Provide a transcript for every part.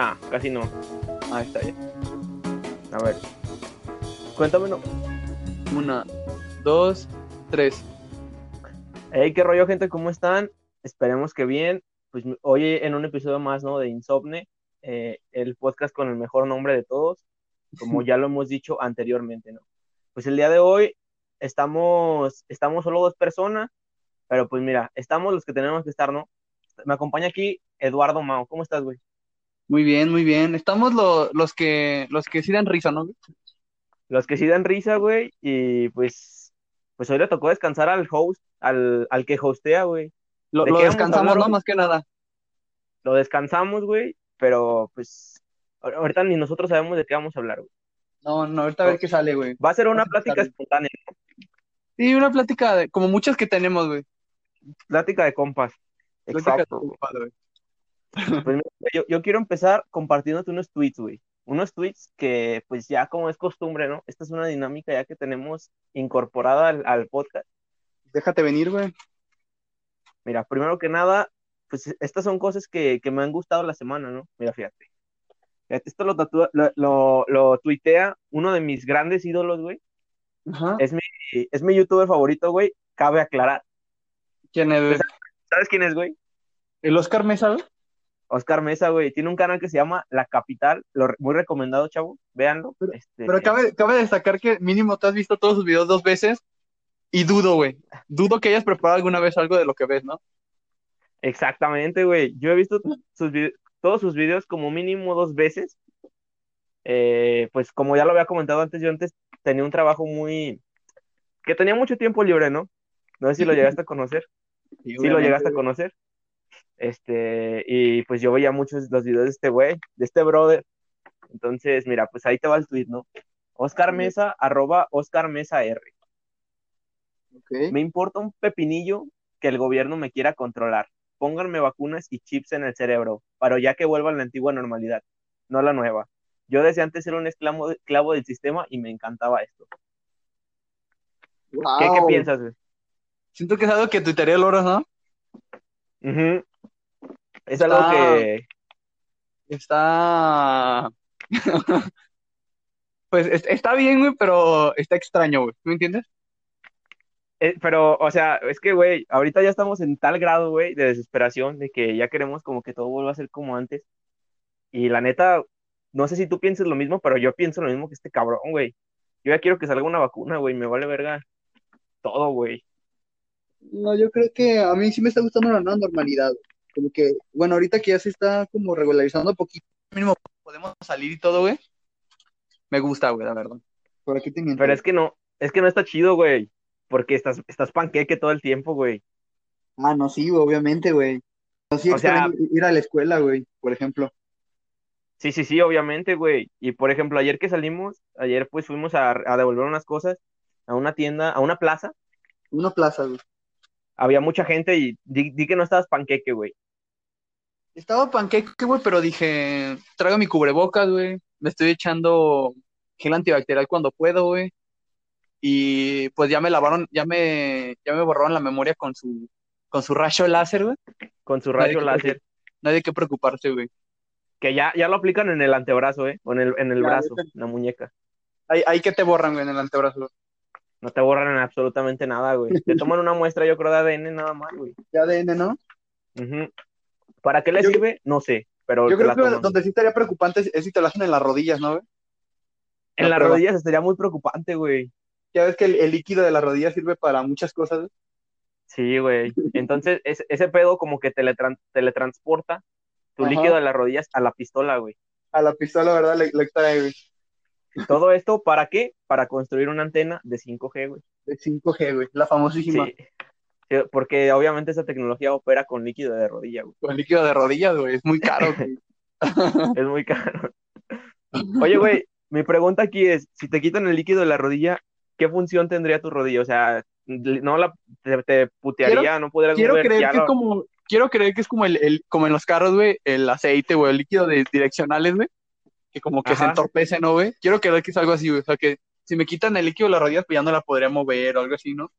Nah, casi no. Ah, está bien. A ver. Cuéntame, no. Una, dos, tres. Hey, qué rollo, gente, ¿cómo están? Esperemos que bien. Pues hoy en un episodio más, ¿no? De Insomne, eh, el podcast con el mejor nombre de todos, como ya lo hemos dicho anteriormente, ¿no? Pues el día de hoy estamos, estamos solo dos personas, pero pues mira, estamos los que tenemos que estar, ¿no? Me acompaña aquí Eduardo Mao. ¿Cómo estás, güey? Muy bien, muy bien. Estamos lo- los que los que sí dan risa, ¿no? Los que sí dan risa, güey, y pues, pues hoy le tocó descansar al host, al, al que hostea, güey. Lo, ¿De descansamos, hablar ¿no? Más que nada. Lo descansamos, güey, pero pues ahor- ahorita ni nosotros sabemos de qué vamos a hablar, güey. No, no, ahorita a ver qué sale, güey. Va a ser una a plática espontánea, Sí, una plática de- como muchas que tenemos, güey. plática de compas. Plática de Exacto. güey. compadre, güey. Pues yo, yo quiero empezar compartiéndote unos tweets, güey. Unos tweets que, pues ya como es costumbre, ¿no? Esta es una dinámica ya que tenemos incorporada al, al podcast. Déjate venir, güey. Mira, primero que nada, pues estas son cosas que, que me han gustado la semana, ¿no? Mira, fíjate. Esto lo, tatúa- lo, lo, lo tuitea uno de mis grandes ídolos, güey. Ajá. Es mi, es mi youtuber favorito, güey. Cabe aclarar. ¿Quién es? ¿Sabes quién es, güey? ¿El Oscar Mesa, güey? Oscar Mesa, güey. Tiene un canal que se llama La Capital. Lo, muy recomendado, chavo. Véanlo. Pero- Este, Pero cabe, cabe destacar que mínimo te has visto todos sus videos dos veces y dudo, güey. Dudo que hayas preparado alguna vez algo de lo que ves, ¿no? Exactamente, güey. Yo he visto sus todos sus videos como mínimo dos veces. Eh, pues como ya lo había comentado antes, yo antes tenía un trabajo muy... que tenía mucho tiempo libre, ¿no? No sé si lo llegaste a conocer. Sí lo llegaste a conocer. Este, y pues yo veía muchos los videos de este güey, de este brother. Entonces, mira, pues ahí te va el tweet, ¿no? Oscar Mesa, arroba Oscar Mesa R. Ok. Me importa un pepinillo que el gobierno me quiera controlar. Pónganme vacunas y chips en el cerebro, para ya que vuelva a la antigua normalidad, no la nueva. Yo desde antes era un esclavo, esclavo del sistema y me encantaba esto. ¿Qué, piensas? güey? Siento que es algo que tuitaría Loros, ¿no? Ujú. Es Está- algo que, Está. Pues es- está bien, güey, pero está extraño, güey. ¿Me entiendes? eh, pero, o sea, es que, güey, ahorita ya estamos en tal grado, güey, de desesperación, de que ya queremos como que todo vuelva a ser como antes. Y la neta, no sé si tú piensas lo mismo, pero yo pienso lo mismo que este cabrón, güey. Yo ya quiero que salga una vacuna, güey, me vale verga todo, güey. No, yo creo que a mí sí me está gustando la nueva normalidad. Como que, bueno, ahorita que ya se está como regularizando un poquito, mínimo podemos salir y todo, güey. Me gusta, güey, la verdad. Por aquí te miento. Pero es que no, es que no está chido, güey. Porque estás, estás panqueque todo el tiempo, güey. Ah, no, sí, obviamente, güey. No, sí O sea- ir a la escuela, güey, por ejemplo. Sí, sí, sí, obviamente, güey. Y por ejemplo, ayer que salimos, ayer pues fuimos a, a devolver unas cosas a una tienda, a una plaza. Una plaza, güey. Había mucha gente y di, di que no estabas panqueque, güey. Estaba panqueque, güey, pero dije, traigo mi cubrebocas, güey. Me estoy echando gel antibacterial cuando puedo, güey. Y pues ya me lavaron, ya me, ya me borraron la memoria con su, con su rayo láser, güey. Con su Nadie rayo que láser. Nadie hay que preocuparse, güey. Que ya, ya lo aplican en el antebrazo, ¿eh? O en el, en el brazo, en la muñeca. Ahí, ahí que te borran, güey, en el antebrazo. No te borran absolutamente nada, güey. Te toman una muestra, yo creo, de ADN nada más, güey. Ya ADN, ¿no? Ujú. ¿Para qué le Yo- sirve? No sé, pero Yo creo que toman. donde sí estaría preocupante es, es si te lo hacen en las rodillas, ¿no, güey? En la las rodillas estaría muy preocupante, güey. Ya ves que el, el líquido de las rodillas sirve para muchas cosas, güey. Sí, güey. Entonces, ese, ese pedo como que teletran- teletransporta tu Ajá. líquido de las rodillas a la pistola, güey. A la pistola, ¿verdad? Le, le extrae, güey. Todo esto, ¿para qué? Para construir una antena de 5G, güey. De 5G, güey. La famosísima. Sí. Porque obviamente esa tecnología opera con líquido de rodilla, güey. Con líquido de rodillas, güey. Es muy caro, güey. Es muy caro. Oye, güey, mi pregunta aquí es, si te quitan el líquido de la rodilla, ¿qué función tendría tu rodilla? O sea, no la te, te putearía, no podrías Quiero mover, creer que es como, quiero creer que es como el, el- como en los carros, güey, el aceite, güey, el líquido de direccionales, güey. Que como que se entorpece, ¿no, güey? Quiero creer que es algo así, güey. O sea que si me quitan el líquido de las rodillas, pues ya no la podría mover o algo así, ¿no?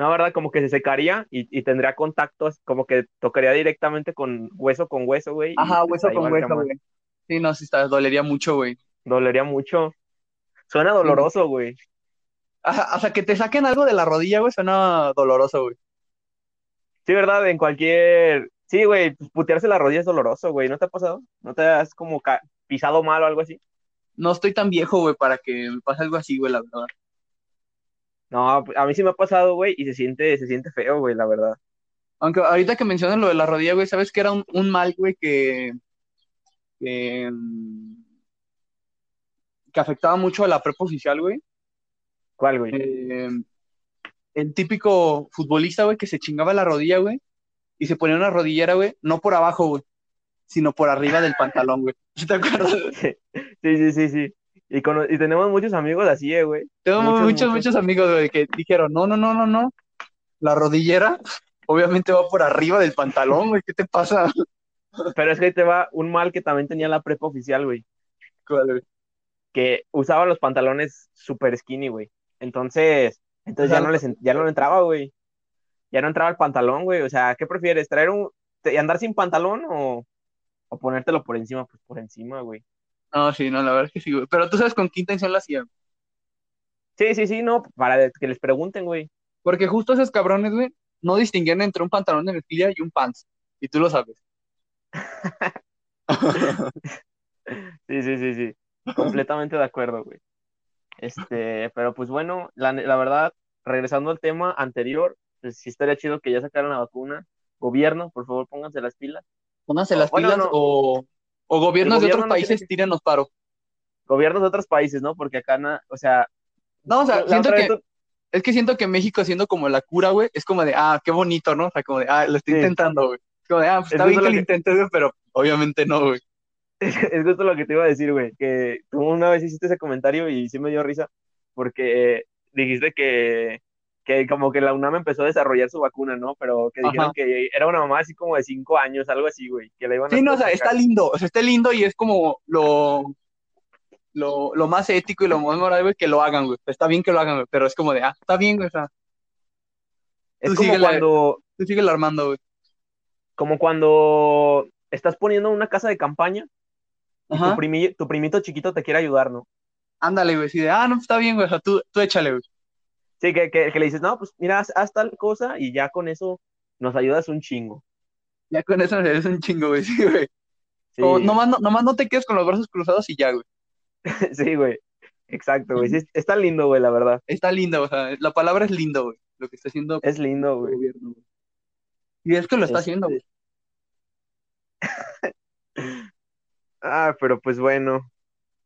No, ¿verdad? Como que se secaría y, y tendría contactos, como que tocaría directamente con hueso con hueso, güey. Ajá, pues hueso con hueso, güey. Sí, no, sí está, dolería mucho, güey. Dolería mucho. Suena doloroso, güey. Sea, que te saquen algo de la rodilla, güey, suena doloroso, güey. Sí, ¿verdad? En cualquier... Sí, güey, pues, putearse la rodilla es doloroso, güey. ¿No te ha pasado? ¿No te has como ca- pisado mal o algo así? No estoy tan viejo, güey, para que me pase algo así, güey, la verdad. No, a mí sí me ha pasado, güey, y se siente, se siente feo, güey, la verdad. Aunque ahorita que mencionan lo de la rodilla, güey, ¿sabes que era un, un mal, güey, que, que, mm, que afectaba mucho a la preposición, güey? ¿Cuál, güey? Eh, el típico futbolista, güey, que se chingaba la rodilla, güey, y se ponía una rodillera, güey, no por abajo, güey, sino por arriba del pantalón, güey. ¿Sí ¿Te acuerdas? Sí, sí, sí, sí. Y, y tenemos muchos amigos así, eh, güey. Tengo Muchos, muchos, muchos, muchos. amigos, güey, que dijeron, no, no, no, no, no, la rodillera obviamente va por arriba del pantalón, güey, ¿qué te pasa? Pero es que ahí te va un mal que también tenía la prepa oficial, güey. ¿Cuál, güey? Que usaba los pantalones super skinny, güey. Entonces, entonces ya no les, ya no le entraba, güey. Ya no entraba el pantalón, güey. O sea, ¿qué prefieres? ¿Traer un, te- andar sin pantalón o, o ponértelo por encima? Pues por encima, güey. No, sí, no, la verdad es que sí, güey. Pero tú sabes con qué intención la hacían. Sí, sí, sí, no, para que les pregunten, güey. Porque justo esos cabrones, güey, no distinguían entre un pantalón de mezclilla y un pants. Y tú lo sabes. Sí, sí, sí, sí. Completamente de acuerdo, güey. Este, pero pues bueno, la, la verdad, regresando al tema anterior, pues sí estaría chido que ya sacaran la vacuna. Gobierno, por favor, pónganse las pilas. Pónganse las Bueno, pilas no. o, o gobiernos de otros no países que- tírenos paro. Gobiernos de otros países, ¿no? Porque acá, na- o sea, No, o sea, siento que, tú- es que siento que México siendo como la cura, güey, es como de, ah, qué bonito, ¿no? O sea, como de, ah, lo estoy Sí. intentando, güey. Es como de, ah, pues Es está bien que lo que- intentes, güey, pero obviamente no, güey. es justo lo que te iba a decir, güey, que tú una vez hiciste ese comentario y sí me dio risa, porque dijiste que, que como que la UNAM empezó a desarrollar su vacuna, ¿no? Pero que dijeron Ajá. que era una mamá así como de cinco años, algo así, güey, que la iban a Sí, no, o sea, está lindo, o sea, está lindo y es como lo, lo, lo más ético y lo más moral, güey, que lo hagan, güey. Está bien que lo hagan, güey, pero es como de, ah, está bien, güey, o sea, Es tú como cuando, tú sigue armando, güey. como cuando estás poniendo una casa de campaña y tu, primi- tu primito chiquito te quiere ayudar, ¿no? Ándale, güey, sí, de, ah, no, está bien, güey, o sea, tú, tú échale, güey. Sí, que, que, que le dices, no, pues mira, haz, haz tal cosa y ya con eso nos ayudas un chingo. Ya con eso es un chingo, güey, sí, güey. Sí, Como, nomás, no, nomás no te quedes con los brazos cruzados y ya, güey. sí, güey. Exacto, güey. Sí, está lindo, güey, la verdad. Está lindo, o sea, la palabra es lindo, güey, lo que está haciendo Es lindo, el güey. gobierno, güey. Y es que lo está Este- haciendo, güey. Ah, pero pues bueno.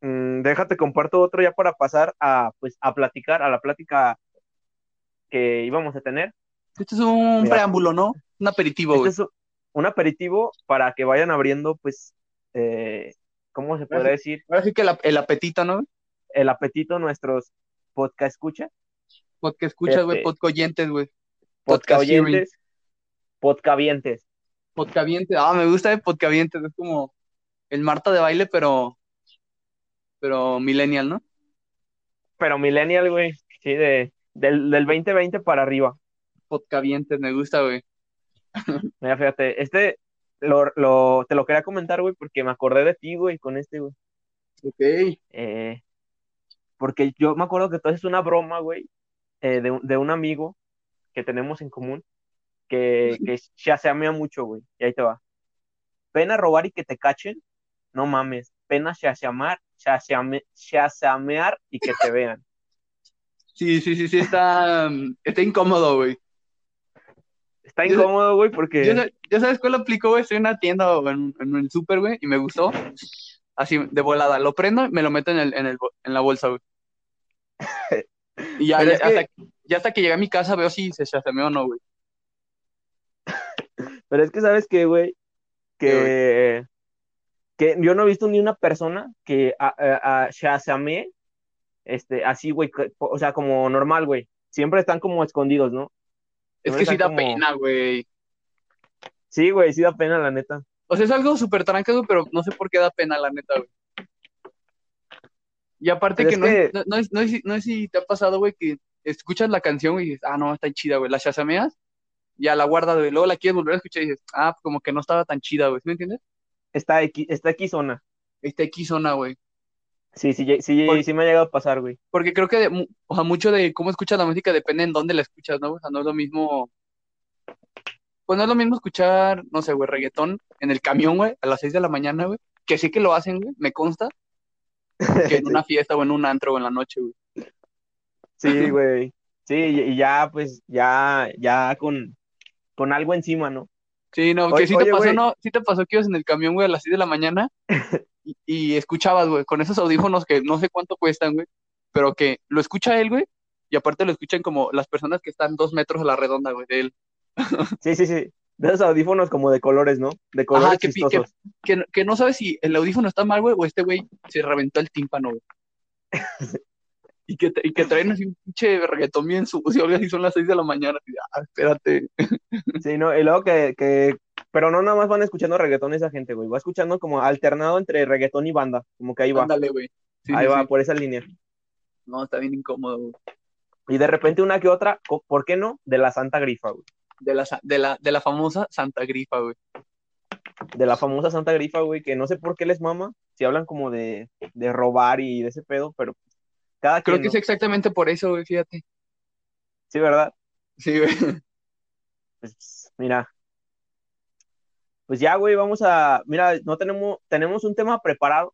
Mm, déjate, comparto otro ya para pasar a, pues, a platicar, a la plática que íbamos a tener. Este es un Mira. preámbulo, ¿no? Un aperitivo, Este güey. es un aperitivo para que vayan abriendo, pues, eh, ¿cómo se podría decir? Ahora sí que el, ap- el apetito, ¿no? El apetito nuestros podcast escucha, Podcast escuchas, güey, Este- podcast oyentes, güey. podcast oyentes, podcavientes. Podcavientes. Ah, me gusta de podcavientes, es como el Marta de baile, pero pero millennial, ¿no? Pero millennial, güey, sí, de, del, del 2020 para arriba. Podcavientes, me gusta, güey. Mira, fíjate, este lo, lo, te lo quería comentar, güey, porque me acordé de ti, güey, con este, güey. Ok. Eh, porque yo me acuerdo que tú haces una broma, güey, eh, de, un- de un amigo que tenemos en común, que, que chaseamea mucho, güey, y ahí te va. Pena robar y que te cachen, no mames. Pena chaseamar, chaseame- chaseamear y que te vean. Sí, sí, sí, sí, está, mm, está incómodo, güey. Está Yo- incómodo, güey, porque... ¿Ya, sa- ya sabes cuál aplicó, güey? Estoy en una tienda o en, en el súper, güey, y me gustó. Así, de volada. Lo prendo y me lo meto en, el, en, el, en la bolsa, güey. Y ya, Pero ya, es que- hasta, ya hasta que llegué a mi casa veo si se chasameó o no, güey. Pero es que, ¿sabes qué, güey? Que, que yo no he visto ni una persona que a, a, a este, así, güey, o sea, como normal, güey. Siempre están como escondidos, ¿no? Es que sí da como- pena, güey. Sí, güey, sí da pena, la neta. O sea, es algo súper güey, pero no sé por qué da pena, la neta, güey. Y aparte Pero que, es no, que- no, no, es- no, es- no sé si te ha pasado, güey, que escuchas la canción y dices, ah, no, está chida, güey, la chasameas, ya la guardas, güey, luego la quieres volver a escuchar y dices, ah, como que no estaba tan chida, güey, ¿sí me entiendes? Está X, está X zona. este X zona, güey. Sí, sí, sí, sí, sí me ha llegado a pasar, güey. Porque creo que de o sea, mucho de cómo escuchas la música depende en dónde la escuchas, ¿no? O sea, no es lo mismo. Pues no es lo mismo escuchar, no sé, güey, reggaetón en el camión, güey, a las 6 de la mañana, güey. Que sí que lo hacen, güey, me consta. Que en una fiesta o en un antro o en la noche, güey. Sí, güey. Sí, y ya, pues, ya, ya con, con algo encima, ¿no? Sí, no, Oye- que sí te oye, pasó, güey. ¿no? Sí te pasó que ibas en el camión, güey, a las 6 de la mañana y, y escuchabas, güey, con esos audífonos que no sé cuánto cuestan, güey, pero que lo escucha él, güey, y aparte lo escuchan como las personas que están dos metros a la redonda, güey, de él. Sí, sí, sí. De esos audífonos como de colores, ¿no? De colores que pi- chistosos. Que, que no sabes si el audífono está mal, güey, o este güey se reventó el tímpano, güey. Y que, y que traen así un pinche reggaetón bien sucio, así son las 6 de la mañana. de, ah, espérate. Sí, ¿no? Y luego que, que, pero no nada más van escuchando reggaetón esa gente, güey. Va escuchando como alternado entre reggaetón y banda. Como que ahí va. Ándale, güey. Sí, ahí sí, va, sí. por esa línea. No, está bien incómodo, güey. Y de repente una que otra, ¿por qué no? De la Santa Grifa, güey. De la, de la, de la famosa Santa Grifa, güey. De la famosa Santa Grifa, güey, que no sé por qué les mama. Si hablan como de, de robar y de ese pedo, pero cada Creo quien, que ¿no? es exactamente por eso, güey, fíjate. Sí, ¿verdad? Sí, güey. Pues mira. Pues ya, güey, vamos a. Mira, no tenemos, tenemos un tema preparado.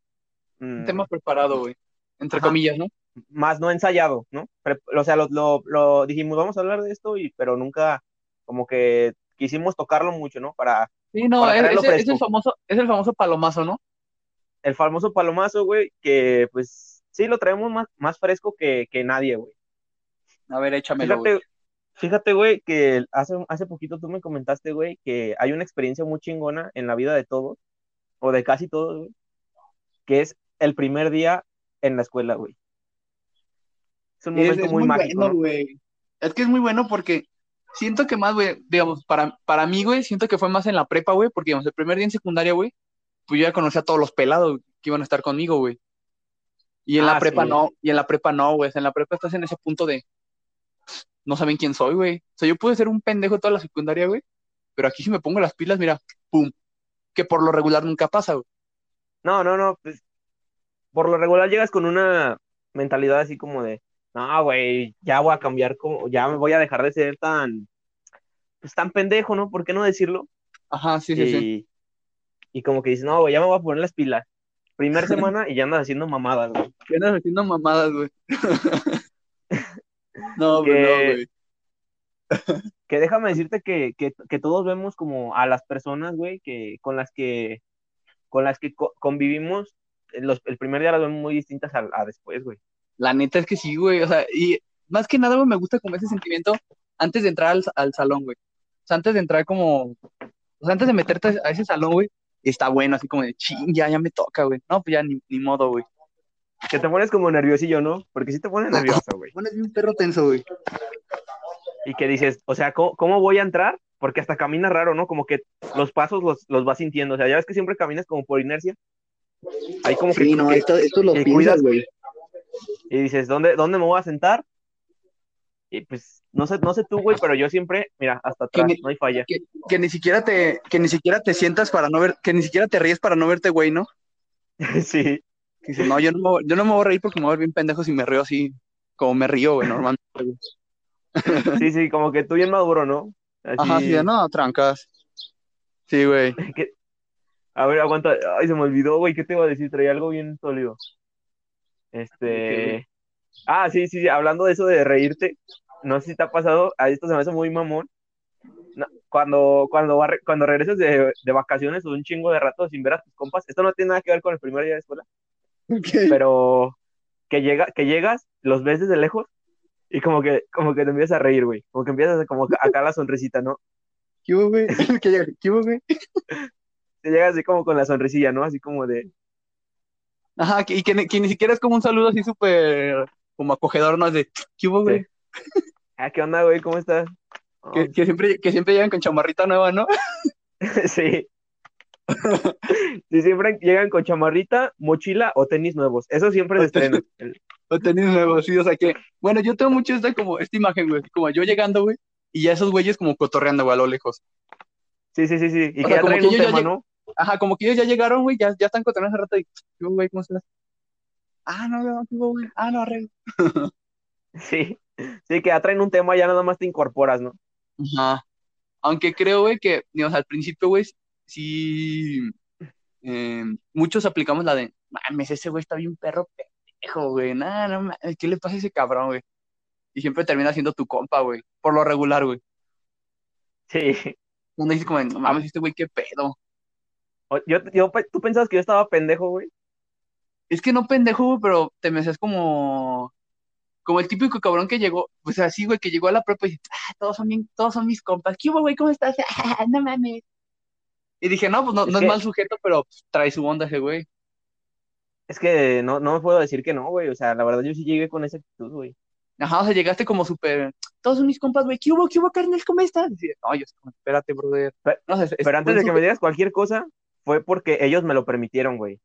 Un mm, tema preparado, güey. Entre Ajá. comillas, ¿no? más no ensayado, ¿no? Pre- o sea, lo, lo, lo dijimos, vamos a hablar de esto, y, pero nunca como que quisimos tocarlo mucho, ¿no? Para Sí, no, Para es, el famoso, es el famoso palomazo, ¿no? el famoso palomazo, güey, que pues sí lo traemos más, más fresco que, que nadie, güey. A ver, échamelo, güey. Fíjate, güey, que hace, hace poquito tú me comentaste, güey, que hay una experiencia muy chingona en la vida de todos, o de casi todos, güey, que es el primer día en la escuela, güey. Es un Es, momento es muy, muy mágico, bueno, ¿no? güey. Es que es muy bueno porque siento que más, güey, digamos, para, para mí, güey, siento que fue más en la prepa, güey, porque, digamos, el primer día en secundaria, güey, pues yo ya conocía a todos los pelados que iban a estar conmigo, güey. Y en Ah, la prepa sí. no, y en la prepa no, güey. En la prepa estás en ese punto de no saben quién soy, güey. O sea, yo pude ser un pendejo toda la secundaria, güey, pero aquí si me pongo las pilas, mira, pum, que por lo regular nunca pasa, güey. No, no, no, pues por lo regular llegas con una mentalidad así como de, no, güey, ya voy a cambiar, como, ya me voy a dejar de ser tan, pues tan pendejo, ¿no? ¿Por qué no decirlo? Ajá, sí, sí, sí. y, como que dices, no, güey, ya me voy a poner las pilas. Primer semana y ya andas haciendo mamadas, güey. ¿Qué andas haciendo mamadas, güey? No, Que- no, güey. Que déjame decirte que, que, que todos vemos como a las personas, güey, que con las que con las que co- convivimos, los, el primer día las vemos muy distintas a, a después, güey. La neta es que sí, güey. O sea, y más que nada, güey, me gusta como ese sentimiento antes de entrar al, al salón, güey. O sea, antes de entrar como. O sea, antes de meterte a ese salón, güey, está bueno, así como de ching, ya, ya me toca, güey. No, pues ya ni, ni modo, güey. Que te pones como nerviosillo, ¿no? Porque sí te pones nervioso, güey. Pones un perro tenso, güey. Y que dices, o sea, ¿cómo, cómo voy a entrar? Porque hasta camina raro, ¿no? Como que los pasos los, los vas sintiendo. O sea, ya ves que siempre caminas como por inercia. Ahí como que, Sí, no, que- esto, esto lo piensas, cuidas, güey. y dices, ¿dónde, ¿dónde me voy a sentar? Y pues, no sé, no sé tú, güey, pero yo siempre, mira, hasta atrás, ni- no hay falla. Que, que ni siquiera te, que ni siquiera te sientas para no ver, que ni siquiera te ríes para no verte, güey, ¿no? sí, Que dices, no, yo no, me, yo no me voy a reír porque me voy a ver bien pendejo si me río así, como me río, güey, normalmente. güey. sí, sí, como que tú bien maduro, ¿no? Así, Ajá, sí, de, no, trancas. Sí, güey. A ver, aguanta. Ay, se me olvidó, güey, ¿qué te iba a decir? Traía algo bien sólido. Este. Ah, sí, sí, hablando de eso de reírte, no sé si te ha pasado, a esto se me hace muy mamón. No, cuando, cuando, va cuando regresas de, de vacaciones o un chingo de rato sin ver a tus compas, esto no tiene nada que ver con el primer día de escuela, pero que, llega, que llegas, los ves desde lejos y como que, como que te empiezas a reír, güey. Como que empiezas a- como acá la sonrisita, ¿no? ¿Qué hubo, güey? ¿Qué llega? ¿Qué hubo, güey? Te llegas así como con la sonrisilla, ¿no? Así como de, Ajá, que, y que, ni- que ni siquiera es como un saludo así súper como acogedor, ¿no? Es de, ¿qué hubo, güey? ah, ¿qué onda, güey? ¿Cómo estás? Oh, Que, que siempre, que siempre llegan con chamarrita nueva, ¿no? sí. Sí, siempre llegan con chamarrita, mochila o tenis nuevos. Eso siempre se O tenis. estrena. El- O tenis nuevos, sí, o sea que, bueno, yo tengo mucho esta como, esta imagen, güey, como yo llegando, güey, y ya esos güeyes como cotorreando, güey, a lo lejos. Sí, sí, sí, sí. Y O que sea, ya como que un tema, ¿no? Ajá, como que ellos ya llegaron, güey, ya, ya están contando hace rato y, "¿Qué hubo, güey, ¿cómo estás? Ah, no, no, ¿qué hubo, güey? Ah, no, arreglo. Sí, sí, que ya traen un tema, ya nada más te incorporas, ¿no? Ajá. Aunque creo, güey, que, digamos, al principio, güey, sí, eh, muchos aplicamos la de, mames, ese güey está bien perro pendejo, güey, nada, no mames, ¿qué le pasa a ese cabrón, güey? Y siempre termina siendo tu compa, güey, por lo regular, güey. Sí. Uno dice como, no mames, este güey, qué pedo. Yo, yo, tú pensabas que yo estaba pendejo, güey. Es que no pendejo, güey, pero te me haces como, como el típico cabrón que llegó, pues así, güey, que llegó a la prepa y dice, ah, todos son bien, todos son mis compas. ¿Qué hubo, güey? ¿Cómo estás? "Ah, no mames. Y dije, no, pues no, Es no que- es mal sujeto, pero pues, trae su onda ese güey. Es que no, no puedo decir que no, güey. O sea, la verdad yo sí llegué con esa actitud, güey. Ajá, o sea, llegaste como súper, todos son mis compas, güey. ¿Qué hubo? ¿Qué hubo, carnal? ¿Cómo estás? Y dice, no, yo espérate, brother. Pe- No, o sea, es- Pero antes de que me digas cualquier cosa, fue porque ellos me lo permitieron, güey.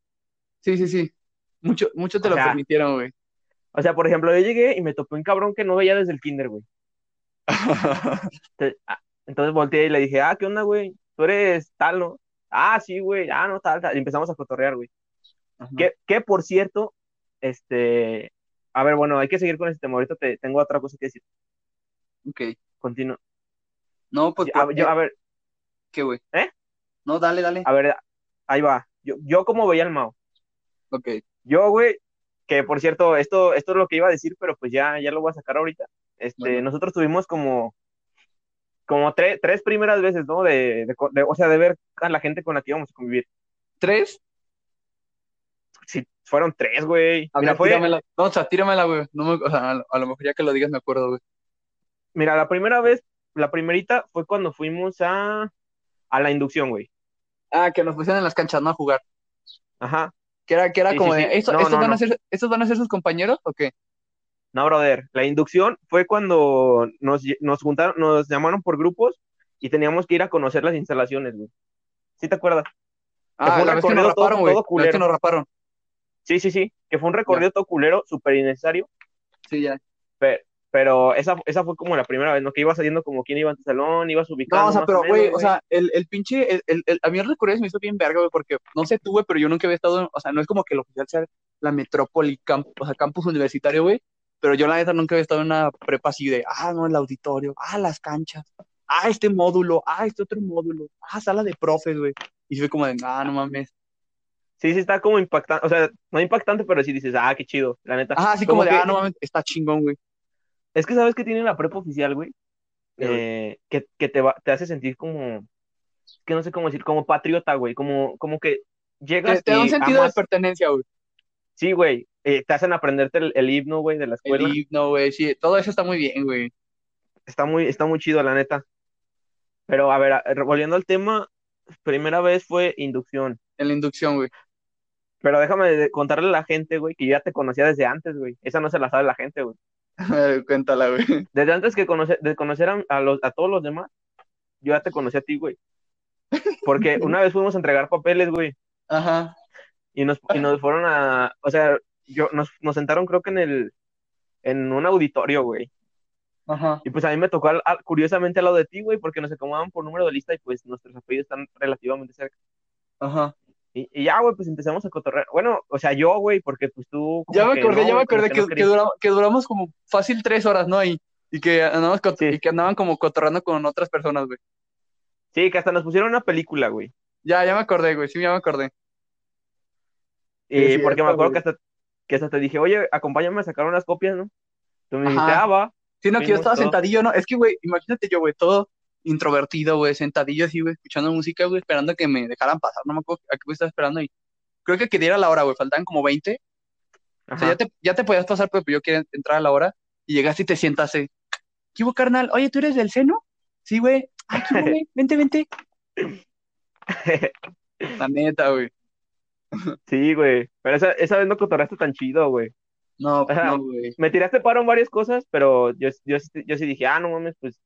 Sí, sí, sí. Mucho, mucho te O lo sea, permitieron, güey. O sea, por ejemplo, yo llegué y me topé un cabrón que no veía desde el kinder, güey. Te- ah, Entonces volteé y le dije, ah, ¿qué onda, güey? Tú eres tal, ¿no? Ah, sí, güey, ah, no, tal, tal. Y empezamos a cotorrear, güey. Que, que, por cierto, este... A ver, bueno, hay que seguir con este tema. Ahorita te, tengo otra cosa que decir. Ok. Continúo. No, pues, A, yo- a ver, ¿qué, güey? ¿eh? No, dale, dale. A ver, ahí va. Yo, yo como veía al Mao. Ok. Yo, güey, que por cierto, esto, esto es lo que iba a decir, pero pues ya, ya lo voy a sacar ahorita. Este, Bueno. nosotros tuvimos como, como tre- tres primeras veces, ¿no? De, de o sea, de ver a la gente con la que íbamos a convivir. ¿Tres? Sí, fueron tres, güey. A Mira, ver, fue, tíramela. No, o sea, tíramela, güey. No me- o sea, a, lo- a lo mejor ya que lo digas me acuerdo, güey. mira, la primera vez, la primerita fue cuando fuimos a, a la inducción, güey. Ah, que nos pusieron en las canchas, ¿no? A jugar. Ajá. Que era, que era Sí, como sí, de, sí. ¿estos, No, estos no, van no. A ser, ¿estos van a ser sus compañeros o qué? No, brother. La inducción fue cuando nos, nos juntaron, nos llamaron por grupos y teníamos que ir a conocer las instalaciones, güey. ¿Sí te acuerdas? Ah, fue un la vez que nos recorrido todo- raparon, güey. todo La vez culero. que nos raparon. Sí, sí, sí. Que fue un recorrido todo culero, súper innecesario. Sí, ya. Pe- Pero, esa, esa fue como la primera vez, ¿no? Que ibas saliendo como quién iba en tu salón, ibas ubicando No, o sea, pero, güey, o sea, el, el pinche, el, el, el- a mí el recorrido se me hizo bien verga, güey, porque no sé tú, güey, pero yo nunca había estado, en- o sea, no es como que el oficial sea la metrópoli, camp- o sea, campus universitario, güey, pero yo la neta nunca había estado en una prepa así de, ah, no, el auditorio, ah, las canchas, ah, este módulo, ah, este otro módulo, ah, sala de profes, güey, y fue como de, ah, no mames, Sí, sí, está como impactante. O sea, no impactante, pero sí dices, ah, qué chido, la neta. ah, así como, de, que- ah, no mames, está chingón, güey, Es que sabes que tiene la prepa oficial, güey. Eh, que, que te, va, te hace sentir como, que no sé cómo decir, como patriota, güey. Como, como que llegas te, te da un sentido amas- de pertenencia, güey, Sí, güey. Eh, te hacen aprenderte el, el himno, güey, de la escuela. el himno, güey, sí, todo eso está muy bien, güey, Está muy, está muy chido, la neta. Pero, a ver, a- volviendo al tema, primera vez fue inducción. en la inducción, güey, Pero déjame contarle a la gente, güey, que yo ya te conocía desde antes, güey. Esa no se la sabe la gente, güey. cuéntala, güey, Desde antes que conocer, de conocer a, a los, a todos los demás, yo ya te conocí a ti, güey. Porque una vez fuimos a entregar papeles, güey, ajá, y nos, y nos fueron a, o sea, yo, nos, nos sentaron creo que en el, en un auditorio, güey. ajá, Y pues a mí me tocó al- al- curiosamente al lado de ti, güey, porque nos acomodaban por número de lista y pues nuestros apellidos están relativamente cerca. ajá. Y, y ya, güey, pues empezamos a cotorrear. Bueno, o sea, yo, güey, porque pues tú... Ya me acordé, no, ya me acordé que, no que, duramos, que duramos como fácil tres horas, ¿no? Y, y que andamos Sí. y que andaban como cotorrando con otras personas, güey. Sí, que hasta nos pusieron una película, güey. Ya, ya me acordé, güey, sí, ya me acordé. Sí, Y es porque me acuerdo güey. que hasta, que hasta te dije, oye, acompáñame a sacar unas copias, ¿no? Tú me dijiste, ah, va. Sí, no, que yo estaba sentadillo, ¿no? Es que, güey, imagínate yo, güey, todo introvertido, güey, sentadillo así, güey, escuchando música, güey, esperando que me dejaran pasar, no me acuerdo a qué estaba esperando y creo que que diera la hora, güey, faltaban como 20, o sea, ya te, ya te podías pasar, pero yo quería entrar a la hora y llegaste y te sientaste, ¿qué hubo, carnal? Oye, ¿tú eres del seno? Sí, güey, ay, ¿qué hubo, güey? Vente, vente. La neta, güey. Sí, güey. Pero esa, esa vez no cotorreaste tan chido, güey. No, Ajá. no, güey. Me tiraste paro en varias cosas, pero yo, yo, sí- yo sí dije, ah, no mames, pues,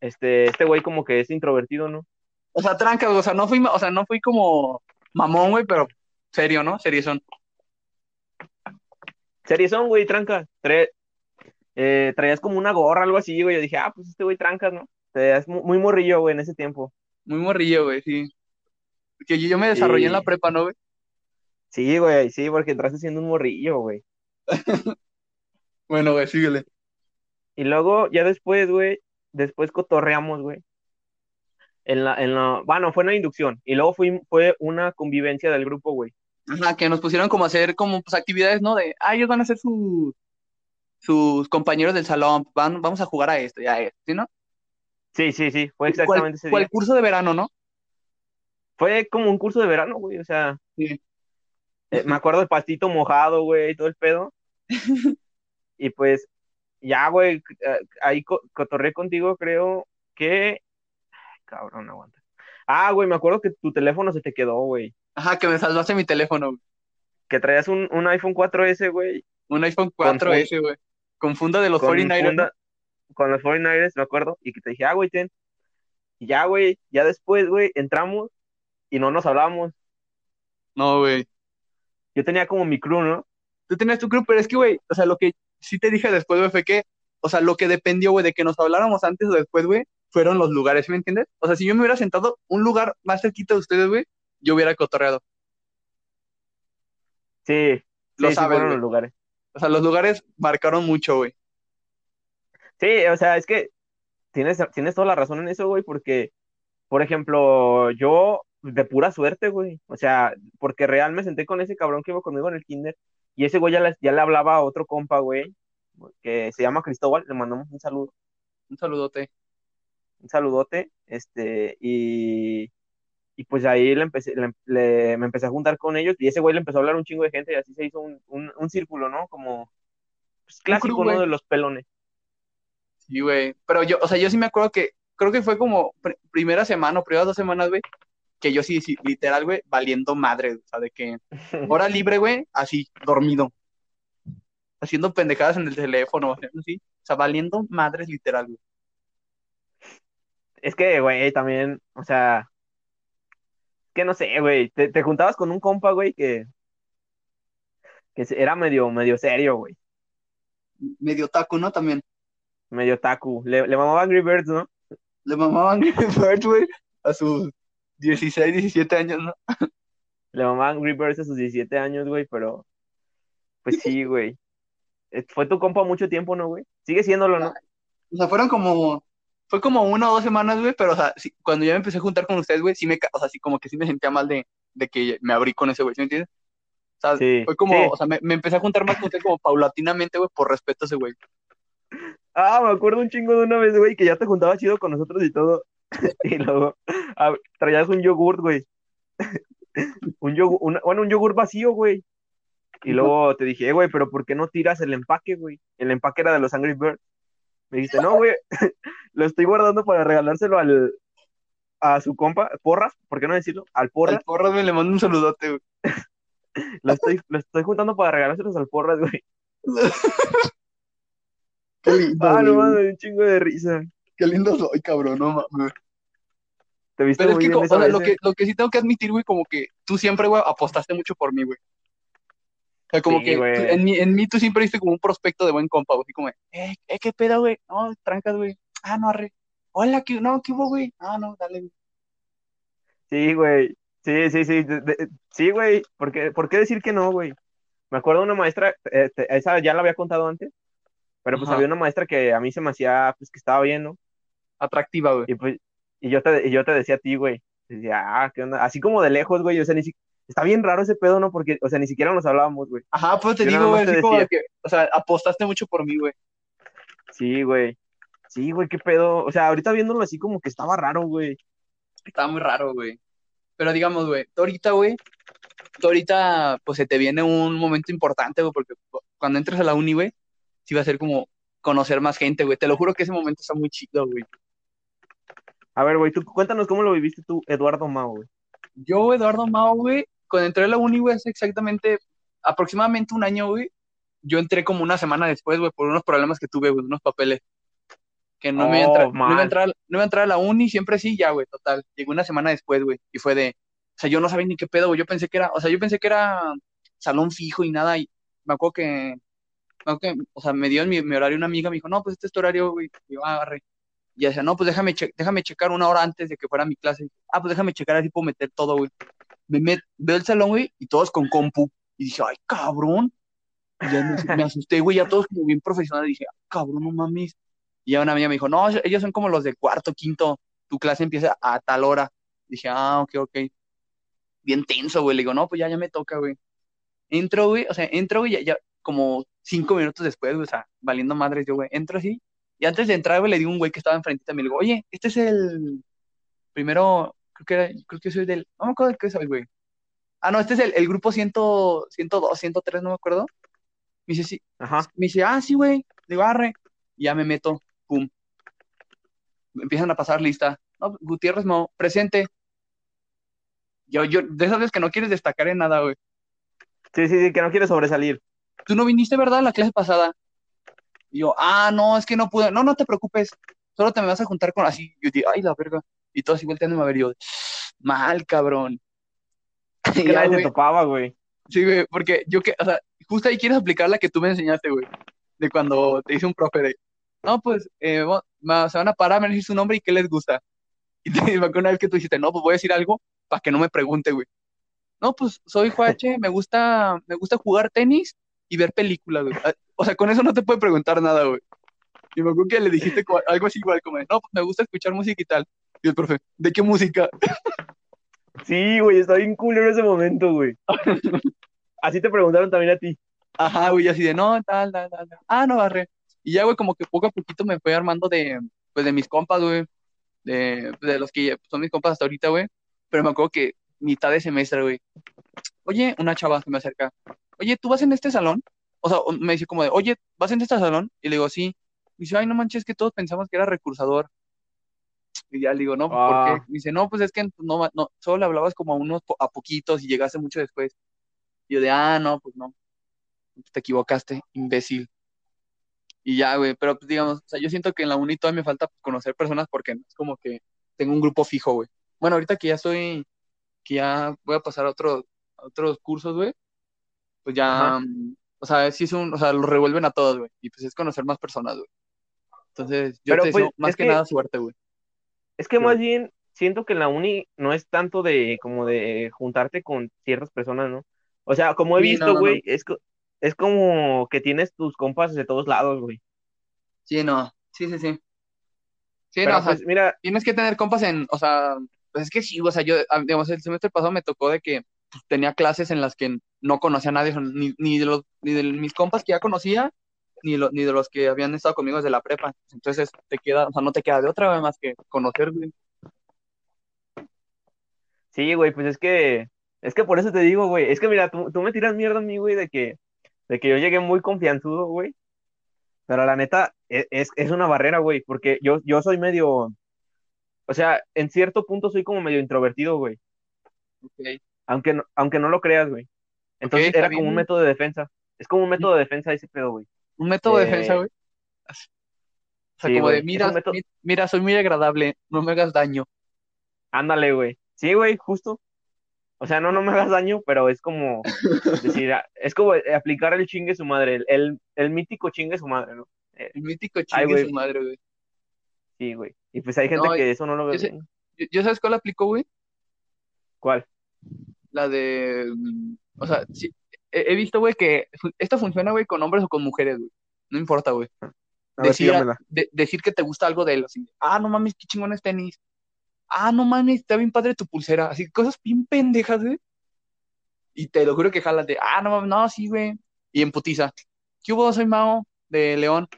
este, este güey como que es introvertido, ¿no? O sea, trancas, o sea, no fui, o sea, no fui como mamón, güey, pero serio, ¿no? Seriezón. Seriezón, güey, tranca. Eh, traías como una gorra, algo así, güey. Yo dije, ah, pues este güey trancas, ¿no? Te das mu- muy morrillo, güey, en ese tiempo. Muy morrillo, güey, sí. Que yo, yo me desarrollé en la prepa, ¿no, güey? Sí, güey, sí, porque entraste siendo un morrillo, güey. Bueno, güey, síguele. Y luego, ya después, güey, después cotorreamos, güey. En la, en la, bueno, fue una inducción. Y luego fue, fue una convivencia del grupo, güey. Ajá, que nos pusieron como a hacer como pues actividades, ¿no? De, ah, ellos van a ser sus, sus compañeros del salón, van, vamos a jugar a esto, ya esto, ¿sí, no? Sí, sí, sí, fue ¿Cuál, exactamente ese día. curso de verano, no? Fue como un curso de verano, güey. O sea, Sí. Eh, me acuerdo del pastito mojado, güey, y todo el pedo. Y pues, ya, güey, eh, ahí co- cotorré contigo, creo que. Ay, cabrón, aguanta. Ah, güey, me acuerdo que tu teléfono se te quedó, güey. Ajá, que me salvaste mi teléfono, güey. Que traías un, un iPhone 4S, güey, Un iPhone con, fun- 4S, güey. Con funda de los con 49ers, ¿no? funda, con los 49ers, me acuerdo. Y que te dije, ah, güey, ten. Y ya, güey, ya después, güey, entramos y no nos hablábamos. No, güey. Yo tenía como mi crew, ¿no? Tú tenías tu club, pero es que, güey, o sea, lo que sí te dije después, güey, fue que, o sea, lo que dependió, güey, de que nos habláramos antes o después, güey, fueron los lugares, ¿sí me entiendes? O sea, si yo me hubiera sentado un lugar más cerquita de ustedes, güey, yo hubiera cotorreado. Sí, Lo sí, sí güey. los lugares. O sea, los lugares marcaron mucho, güey. Sí, o sea, es que tienes, tienes toda la razón en eso, güey, porque, por ejemplo, yo de pura suerte, güey, o sea, porque real me senté con ese cabrón que iba conmigo en el kinder y ese güey ya le, ya le hablaba a otro compa, güey, que se llama Cristóbal, le mandamos un saludo, Un saludote. un saludote, este, y, y pues ahí le empecé, le- le- me empecé a juntar con ellos y ese güey le empezó a hablar un chingo de gente y así se hizo un, un, un círculo, ¿no? Como pues, crew, clásico, ¿no? güey. De los pelones. Sí, güey. Pero yo, o sea, yo sí me acuerdo que, creo que fue como pr- primera semana o primeras dos semanas, güey, que yo sí, sí, literal, güey, valiendo madre, o sea, de que hora libre, güey, así, dormido, haciendo pendejadas en el teléfono, así, o sea, valiendo madres, literal, güey. Es que, güey, también, o sea, que no sé, güey, te, te juntabas con un compa, güey, que, que era medio, medio serio, güey, Medio taco, ¿no? También. medio taku, le, le mamaba Angry Birds, ¿no? Le mamaban Angry Birds, güey, a sus 16, 17 años, ¿no? Le mamaba Angry Birds a sus 17 años, güey, pero, pues sí, güey, Eh, fue tu compa mucho tiempo, ¿no, güey? Sigue siéndolo, ¿no? O sea, fueron como, fue como una o dos semanas, güey, pero, o sea, sí, cuando ya me empecé a juntar con ustedes, güey, sí me, o sea, sí, como que sí me sentía mal de, de que me abrí con ese güey, ¿sí me entiendes? O sea, Sí, fue como, sí. o sea, me, me empecé a juntar más con ustedes como paulatinamente, güey, por respeto a ese güey. Ah, me acuerdo un chingo de una vez, güey, que ya te juntabas chido con nosotros y todo, y luego ah, traías un yogurt, güey, un yogur, una- bueno, un yogur vacío, güey. Y luego te dije, "Eh, güey, pero ¿por qué no tiras el empaque, güey? El empaque era de los Angry Birds. Me dijiste, no, güey, lo estoy guardando para regalárselo al, a su compa, Porras, ¿por qué no decirlo? Al Al Porras, porras, güey, le mando un saludote, güey. lo estoy, lo estoy juntando para regalárselos al Porras, güey. Lindo, Ah, no mames, un chingo de risa. Qué lindo soy, cabrón, no mames. Te viste Pero es muy que, bien co- esa o sea, vez, lo eh. que, lo que sí tengo que admitir, güey, como que tú siempre, güey, apostaste mucho por mí, güey. O sea, como Sí, que tú- en mí, en mí tú siempre viste como un prospecto de buen compa, güey. Así como, eh, eh, qué pedo, güey. No, trancas, güey. Ah, no, arre. Hola, ¿qué, no, ¿qué hubo, güey? Ah, no, dale, güey. Sí, güey. Sí, sí, sí. de- de- sí, güey. ¿Por qué, por qué decir que no, güey? Me acuerdo de una maestra, eh, te- esa ya la había contado antes, pero pues Ajá. había una maestra que a mí se me hacía, pues que estaba bien, ¿no? Atractiva, güey. Y pues, y yo te, y yo te decía a ti, güey. Decía, ah, ¿qué onda? Así como de lejos, güey. O sea, ni si, está bien raro ese pedo, ¿no? Porque, o sea, ni siquiera nos hablábamos, güey. Ajá, pues te Yo digo, güey, te así como de decía. que, o sea, apostaste mucho por mí, güey. Sí, güey. Sí, güey, qué pedo. O sea, ahorita viéndolo así como que estaba raro, güey. Estaba muy raro, güey. Pero digamos, güey, ahorita, güey, ahorita, pues se te viene un momento importante, güey, porque cu- cuando entres a la uni, güey, sí va a ser como conocer más gente, güey. Te lo juro que ese momento está muy chido, güey. A ver, güey, tú cuéntanos cómo lo viviste tú, Eduardo Mao, güey. Yo, Eduardo Mao, güey, cuando entré a la uni, güey, hace exactamente, aproximadamente un año, güey, yo entré como una semana después, güey, por unos problemas que tuve, güey, unos papeles. Que no me iba a entrar, Oh, no iba a entrar, no iba a entrar a la uni, siempre sí, ya, güey, total. Llegó una semana después, güey, y fue de, o sea, yo no sabía ni qué pedo, güey, yo pensé que era, o sea, yo pensé que era salón fijo y nada, y me acuerdo que, me acuerdo que, o sea, me dio en mi, mi horario una amiga, me dijo, no, pues este es tu horario, güey, y yo, ah, agarré. Y decía, no, pues déjame, déjame checar una hora antes de que fuera mi clase. Ah, pues déjame checar así puedo meter todo, güey. Me met, veo el salón, güey, y todos con compu. Y dije, ay, cabrón. Y ya me, asusté, güey, ya todos como bien profesionales. Dije, ah, cabrón, no mames. Y ya una amiga me dijo, no, ellos son como los de cuarto, quinto. Tu clase empieza a tal hora. Dije, ah, ok, ok. Bien tenso, güey. Le digo, no, pues ya, ya me toca, güey. Entro, güey, o sea, entro, güey, ya, ya como cinco minutos después, güey, o sea, valiendo madres yo, güey. Entro así. Y antes de entrar, güey, le digo a un güey que estaba enfrente le digo, oye, este es el primero, creo que era, creo que soy del, no me acuerdo de qué soy, güey. Ah, no, este es el, el grupo 100, 102, 103, no me acuerdo. Me dice, sí. Ajá. Me dice, ah, sí, güey. Le digo, arre. Y ya me meto, pum. Me empiezan a pasar lista. No, Gutiérrez, no, presente. Yo, yo, de esas veces que no quieres destacar en nada, güey. Sí, sí, sí, que no quieres sobresalir. Tú no viniste, ¿verdad? La clase pasada. Y yo, ah, no, es que no pude. No, no te preocupes. Solo te me vas a juntar con así. Yo digo, ay, la verga. Y todos así volteando a ver. yo, mal, cabrón. que nadie te topaba, güey. Sí, güey, porque yo que, o sea, justo ahí quieres aplicar la que tú me enseñaste, güey. De cuando te hice un profe de, no, pues, eh, se van a parar, me decir su nombre y qué les gusta. Y te digo una vez que tú dijiste, no, pues voy a decir algo para que no me pregunte, güey. No, pues soy Juache, me gusta, me gusta jugar tenis y ver películas, güey. O sea, con eso no te puede preguntar nada, güey. Y me acuerdo que le dijiste algo así igual, como, no, pues me gusta escuchar música y tal. Y el profe, ¿de qué música? Sí, güey, está bien cool en ese momento, güey. así te preguntaron también a ti. Ajá, güey, así de, no, tal, tal, tal. Ah, no, barre. Y ya, güey, como que poco a poquito me fui armando de, pues, de mis compas, güey. De, de los que son mis compas hasta ahorita, güey. Pero me acuerdo que mitad de semestre, güey. Oye, una chava que me acerca. Oye, ¿tú vas en este salón? O sea, me dice como de, oye, ¿vas en este salón? Y le digo, sí. Y dice, ay, no manches, que todos pensamos que era recursador. Y ya le digo, no, ¿por qué? Ah. dice, no, pues es que no, no, solo le hablabas como a unos, a poquitos y llegaste mucho después. Y yo de, ah, no, pues no. Te equivocaste, imbécil. Y ya, güey, pero pues digamos, o sea, yo siento que en la uni todavía me falta conocer personas porque es como que tengo un grupo fijo, güey. Bueno, ahorita que ya estoy, que ya voy a pasar a, otro, otros cursos, güey, pues ya, o sea, sí es un, o sea, lo revuelven a todos, güey, y pues es conocer más personas, güey. Entonces, yo te pues, más que, nada suerte, güey. Es que más bien siento que en la uni no es tanto de como de juntarte con ciertas personas, ¿no? O sea, como he visto, güey, es, es como que tienes tus compas de todos lados, güey. Sí, no, sí, sí, sí. Sí, no, o sea, pues, mira, tienes que tener compas en, o sea, pues es que sí, o sea, yo, digamos, el semestre pasado me tocó de que pues, tenía clases en las que no conocía a nadie, ni, ni, de los, ni de mis compas que ya conocía, ni, ni de los que habían estado conmigo desde la prepa. Entonces te queda, o sea, no te queda de otra vez más que conocer, güey. Sí, güey, pues es que, es que por eso te digo, güey, es que mira, tú, tú me tiras mierda a mí, güey, de que, de que yo llegué muy confianzudo, güey. Pero la neta, e, es, es una barrera, güey, porque yo, yo soy medio, o sea, en cierto punto soy como medio introvertido, güey. Okay. Aunque, no, aunque no lo creas, güey. Entonces era como un método de defensa. Es como un método de defensa ese pedo, güey. Un método de defensa, güey. O sea, como de, mira, mira, soy muy agradable, no me hagas daño. Ándale, güey. Sí, güey, justo. O sea, no, no me hagas daño, pero es como decir, ah, es como aplicar el chingue su madre, el, el, mítico chingue su madre, ¿no? Eh, el mítico chingue su madre, güey. Sí, güey. Y pues hay gente que eso no lo ve. Yo, sabes cuál aplicó, güey? ¿Cuál? La de. O sea, sí, he, visto, güey, que esto funciona, güey, con hombres o con mujeres, güey. No importa, güey. Decir, decir que te gusta algo de él, así. Ah, no mames, qué chingón es tenis. Ah, no mames, está bien padre tu pulsera. Así, cosas bien pendejas, güey. Y te lo juro que jalas de, ah, no mames, no, sí, güey. Y en putiza. ¿Qué hubo? Soy Mao de León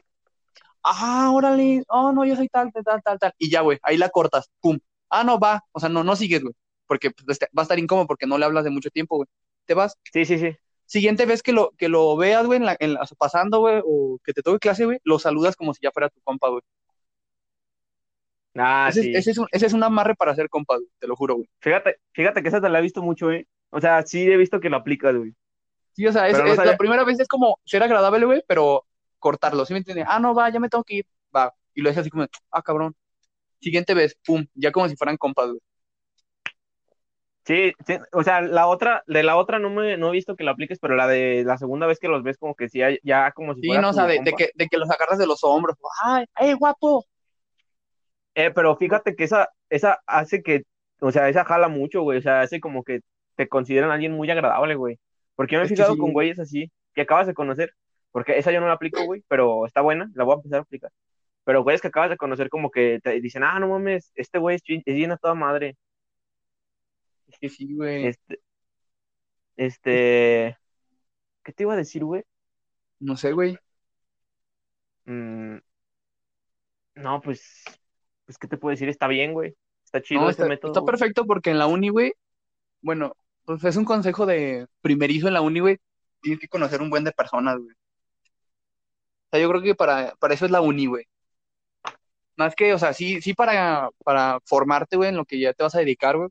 ah, órale, oh, no, yo soy tal, tal, tal, tal, y ya, güey, ahí la cortas, pum, ah, no, va, o sea, no, no sigues, güey, porque pues, este, va a estar incómodo porque no le hablas de mucho tiempo, güey, te vas. Sí, sí, sí. Siguiente vez que lo, que lo veas, güey, en la, en pasando, güey, o que te toque clase, güey, lo saludas como si ya fuera tu compa, güey. Ah, ese, sí. ese, es un, ese es un amarre para ser compa, güey, te lo juro, güey. Fíjate, fíjate que esa te la he visto mucho, güey. O sea, sí he visto que lo aplicas, güey. Sí, o sea, es, la primera vez es como ser agradable, güey, pero cortarlo, ¿sí me entiendes? Ah, no, va, ya me tengo que ir, va. Y lo dejas así como, ah, cabrón. Siguiente vez, pum, ya como si fueran compas, güey. Sí, o sea, la otra, de la otra no me no he visto que la apliques, pero la de la segunda vez que los ves como que sí, ya como si Sí, no, o sea, de, que, de que los agarras de los hombros, ay, ay, guapo. Eh, pero fíjate que esa, esa hace que, o sea, esa jala mucho, güey. O sea, hace como que te consideran alguien muy agradable, güey. Porque yo me he Es fijado sí, con güeyes así, que acabas de conocer. Porque esa yo no la aplico, güey, pero está buena, la voy a empezar a aplicar. Pero güeyes que acabas de conocer, como que te dicen, ah, no mames, este güey es, es bien a toda madre. Es que sí, güey. Este, este, ¿qué te iba a decir, güey? No sé, güey. Mm, no, pues, pues, ¿qué te puedo decir? Está bien, güey. Está chido No, está, método, está güey. perfecto porque en la uni, güey, bueno, pues es un consejo de primerizo en la uni, güey. Tienes que conocer un buen de personas, güey. O sea, yo creo que para, para eso es la uni, güey. Más que, o sea, sí, sí para, para formarte, güey, en lo que ya te vas a dedicar, güey.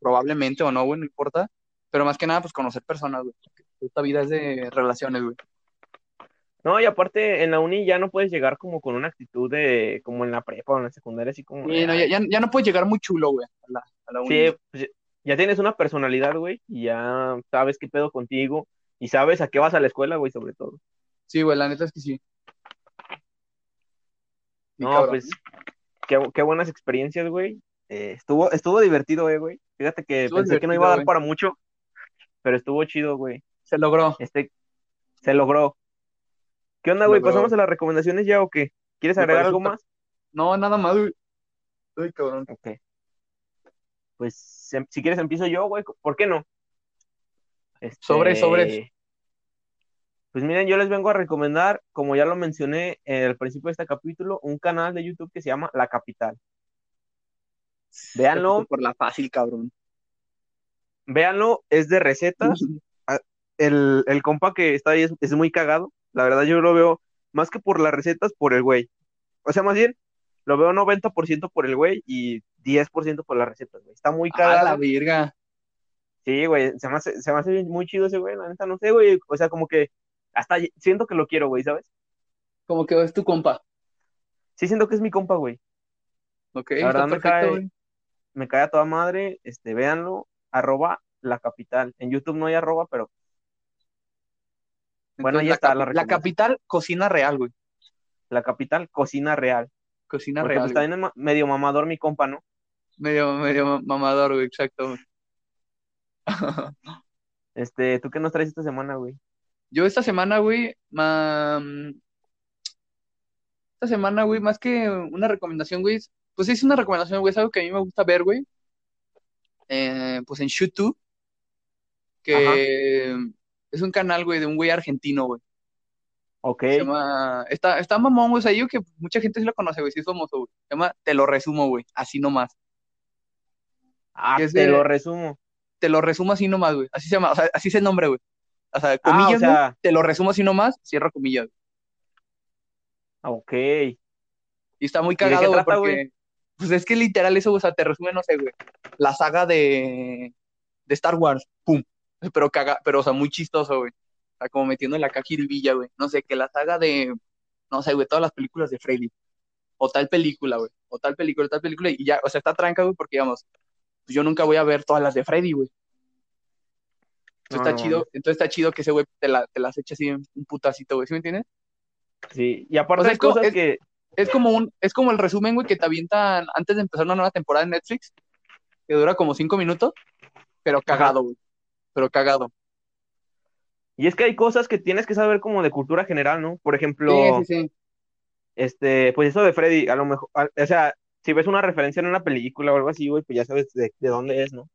Probablemente o no, güey, no importa. Pero más que nada, pues conocer personas, güey. Esta vida es de relaciones, güey. No, y aparte en la uni ya no puedes llegar como con una actitud de, como en la prepa o en la secundaria, así como, Sí, no, ya, "Ay, ya, ya no puedes llegar muy chulo, güey, a la, a la uni. sí, pues, ya tienes una personalidad, güey, y ya sabes qué pedo contigo, y sabes a qué vas a la escuela, güey, sobre todo. Sí, güey, la neta es que sí. No, cabrón. pues, qué, qué buenas experiencias, güey. Eh, estuvo, estuvo divertido, eh, güey. Fíjate que Estuvo pensé que no iba a dar güey. para mucho, pero estuvo chido, güey. Se logró. Este, se logró. ¿Qué onda, güey? ¿Pasamos a las recomendaciones ya o qué? ¿Quieres agregar algo más? No, nada más, güey. Ay, cabrón. Ok. Pues, em- si quieres empiezo yo, güey. ¿Por qué no? Este, Sobres, sobres. Pues miren, yo les vengo a recomendar, como ya lo mencioné al principio de este capítulo, un canal de YouTube que se llama La Capital. Véanlo. Por la fácil, cabrón. Véanlo, es de recetas. El, el compa que está ahí es, es muy cagado. La verdad, yo lo veo más que por las recetas, por el güey. O sea, más bien, lo veo 90% por el güey y 10% por las recetas, güey. Está muy A la cagado. verga. Sí, güey, se me hace, se me hace muy chido ese güey, la neta, no sé, güey. O sea, como que hasta siento que lo quiero, güey, ¿sabes? Como que es tu compa. Sí, siento que es mi compa, güey. Ok, La verdad me cae, güey. me cae a toda madre, este, véanlo, arroba la capital. En YouTube no hay arroba, pero bueno, ahí la, está la la capital, cocina real, güey. La capital, cocina real. Cocina Porque real, pues güey. también es medio mamador mi compa, ¿no? Medio, medio mamador, güey, exacto. güey. Este, ¿tú qué nos traes esta semana, güey? Yo esta semana, güey, ma- esta semana, güey, más que una recomendación, güey, pues es una recomendación, güey, es algo que a mí me gusta ver, güey, eh, pues en YouTube, Ajá, que es un canal, güey, de un güey argentino, güey. ok. Se llama, está, está mamón, güey, o sea, yo que mucha gente sí lo conoce, güey, sí es famoso, güey. Se llama Te lo resumo, güey, así nomás. Ah, te de- lo resumo. Te lo resumo así nomás, güey. Así se llama, o sea, así es el nombre, güey. O sea, Ah, o comillas, te lo resumo así nomás, cierro comillas. ok. Y está muy ¿Y de qué cagado, güey, porque, pues es que literal eso, o sea, te resume, no sé, güey, la saga de, de Star Wars, pum. Pero caga, pero, o sea, muy chistoso, güey. O sea, como metiendo en la caja jiribilla, güey. No sé, que la saga de, no sé, güey, todas las películas de Freddy. O tal película, güey. O tal película, tal película. Y ya, o sea, está tranca, güey, porque, digamos, pues yo nunca voy a ver todas las de Freddy, güey. No, Entonces está no chido, entonces está chido que ese güey te, la, te las eche así en un putacito, güey, ¿sí me entiendes? Sí, y O aparte sea, hay cosas es, que, es como un, es como el resumen, güey, que te avientan antes de empezar una nueva temporada en Netflix, que dura como cinco minutos, pero cagado, güey. Pero cagado. Y es que hay cosas que tienes que saber como de cultura general, ¿no? Por Sí, sí, ejemplo, sí. este, pues eso de Freddy, a lo mejor, a- o sea, si ves una referencia en una película o algo así, güey, pues ya sabes de, de dónde es, ¿no?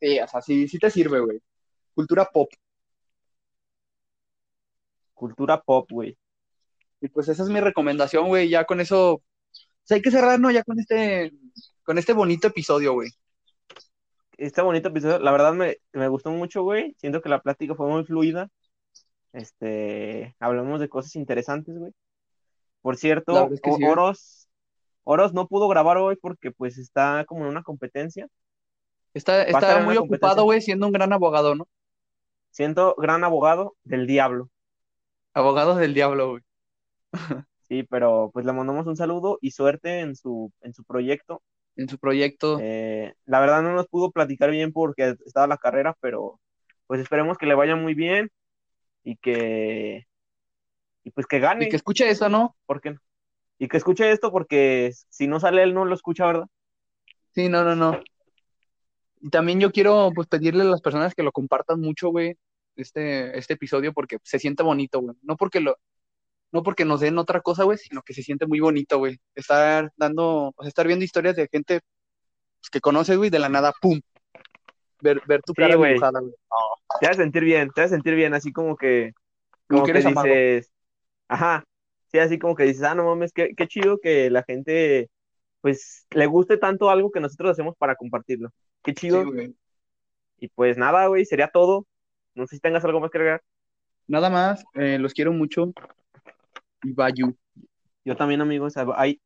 Sí, o sea, sí, sí te sirve, güey. Cultura pop. Cultura pop, güey. Y pues esa es mi recomendación, güey. Ya con eso, o sea, hay que cerrar, ¿no? Ya con este, con este bonito episodio, güey. Este bonito episodio, la verdad me, me gustó mucho, güey. Siento que la plática fue muy fluida. Este, hablamos de cosas interesantes, güey. Por cierto, verdad es que O- sí, güey. Oros, Oros no pudo grabar hoy porque pues está como en una competencia. Está, está muy ocupado, güey, siendo un gran abogado, ¿no? Siento gran abogado del diablo. Abogados del diablo, güey. Sí, pero pues le mandamos un saludo y suerte en su, en su proyecto. En su proyecto. Eh, la verdad no nos pudo platicar bien porque estaba la carrera, pero pues esperemos que le vaya muy bien y que y pues que Y que gane, escuche eso, ¿no? ¿por qué no? Y que escuche esto porque si no sale él no lo escucha, ¿verdad? Sí, no, no, no. Y también yo quiero pues pedirle a las personas que lo compartan mucho, güey, este, este episodio porque se siente bonito, güey. No porque lo, no porque nos den otra cosa, güey, sino que se siente muy bonito, güey. Estar dando, o sea, estar viendo historias de gente pues, que conoces, güey, de la nada, pum. Ver, ver tu Sí, cara güey. dibujada, güey. Te vas a sentir bien, te vas a sentir bien, así como que, Como como que que eres amado. dices, ajá, sí, así como que dices, ah, no mames, qué, qué chido que la gente, pues, le guste tanto algo que nosotros hacemos para compartirlo. Qué chido. Y pues nada, güey, sería todo. No sé si tengas algo más que agregar. Nada más, eh, los quiero mucho. Y Bayu. Yo también, amigos, ahí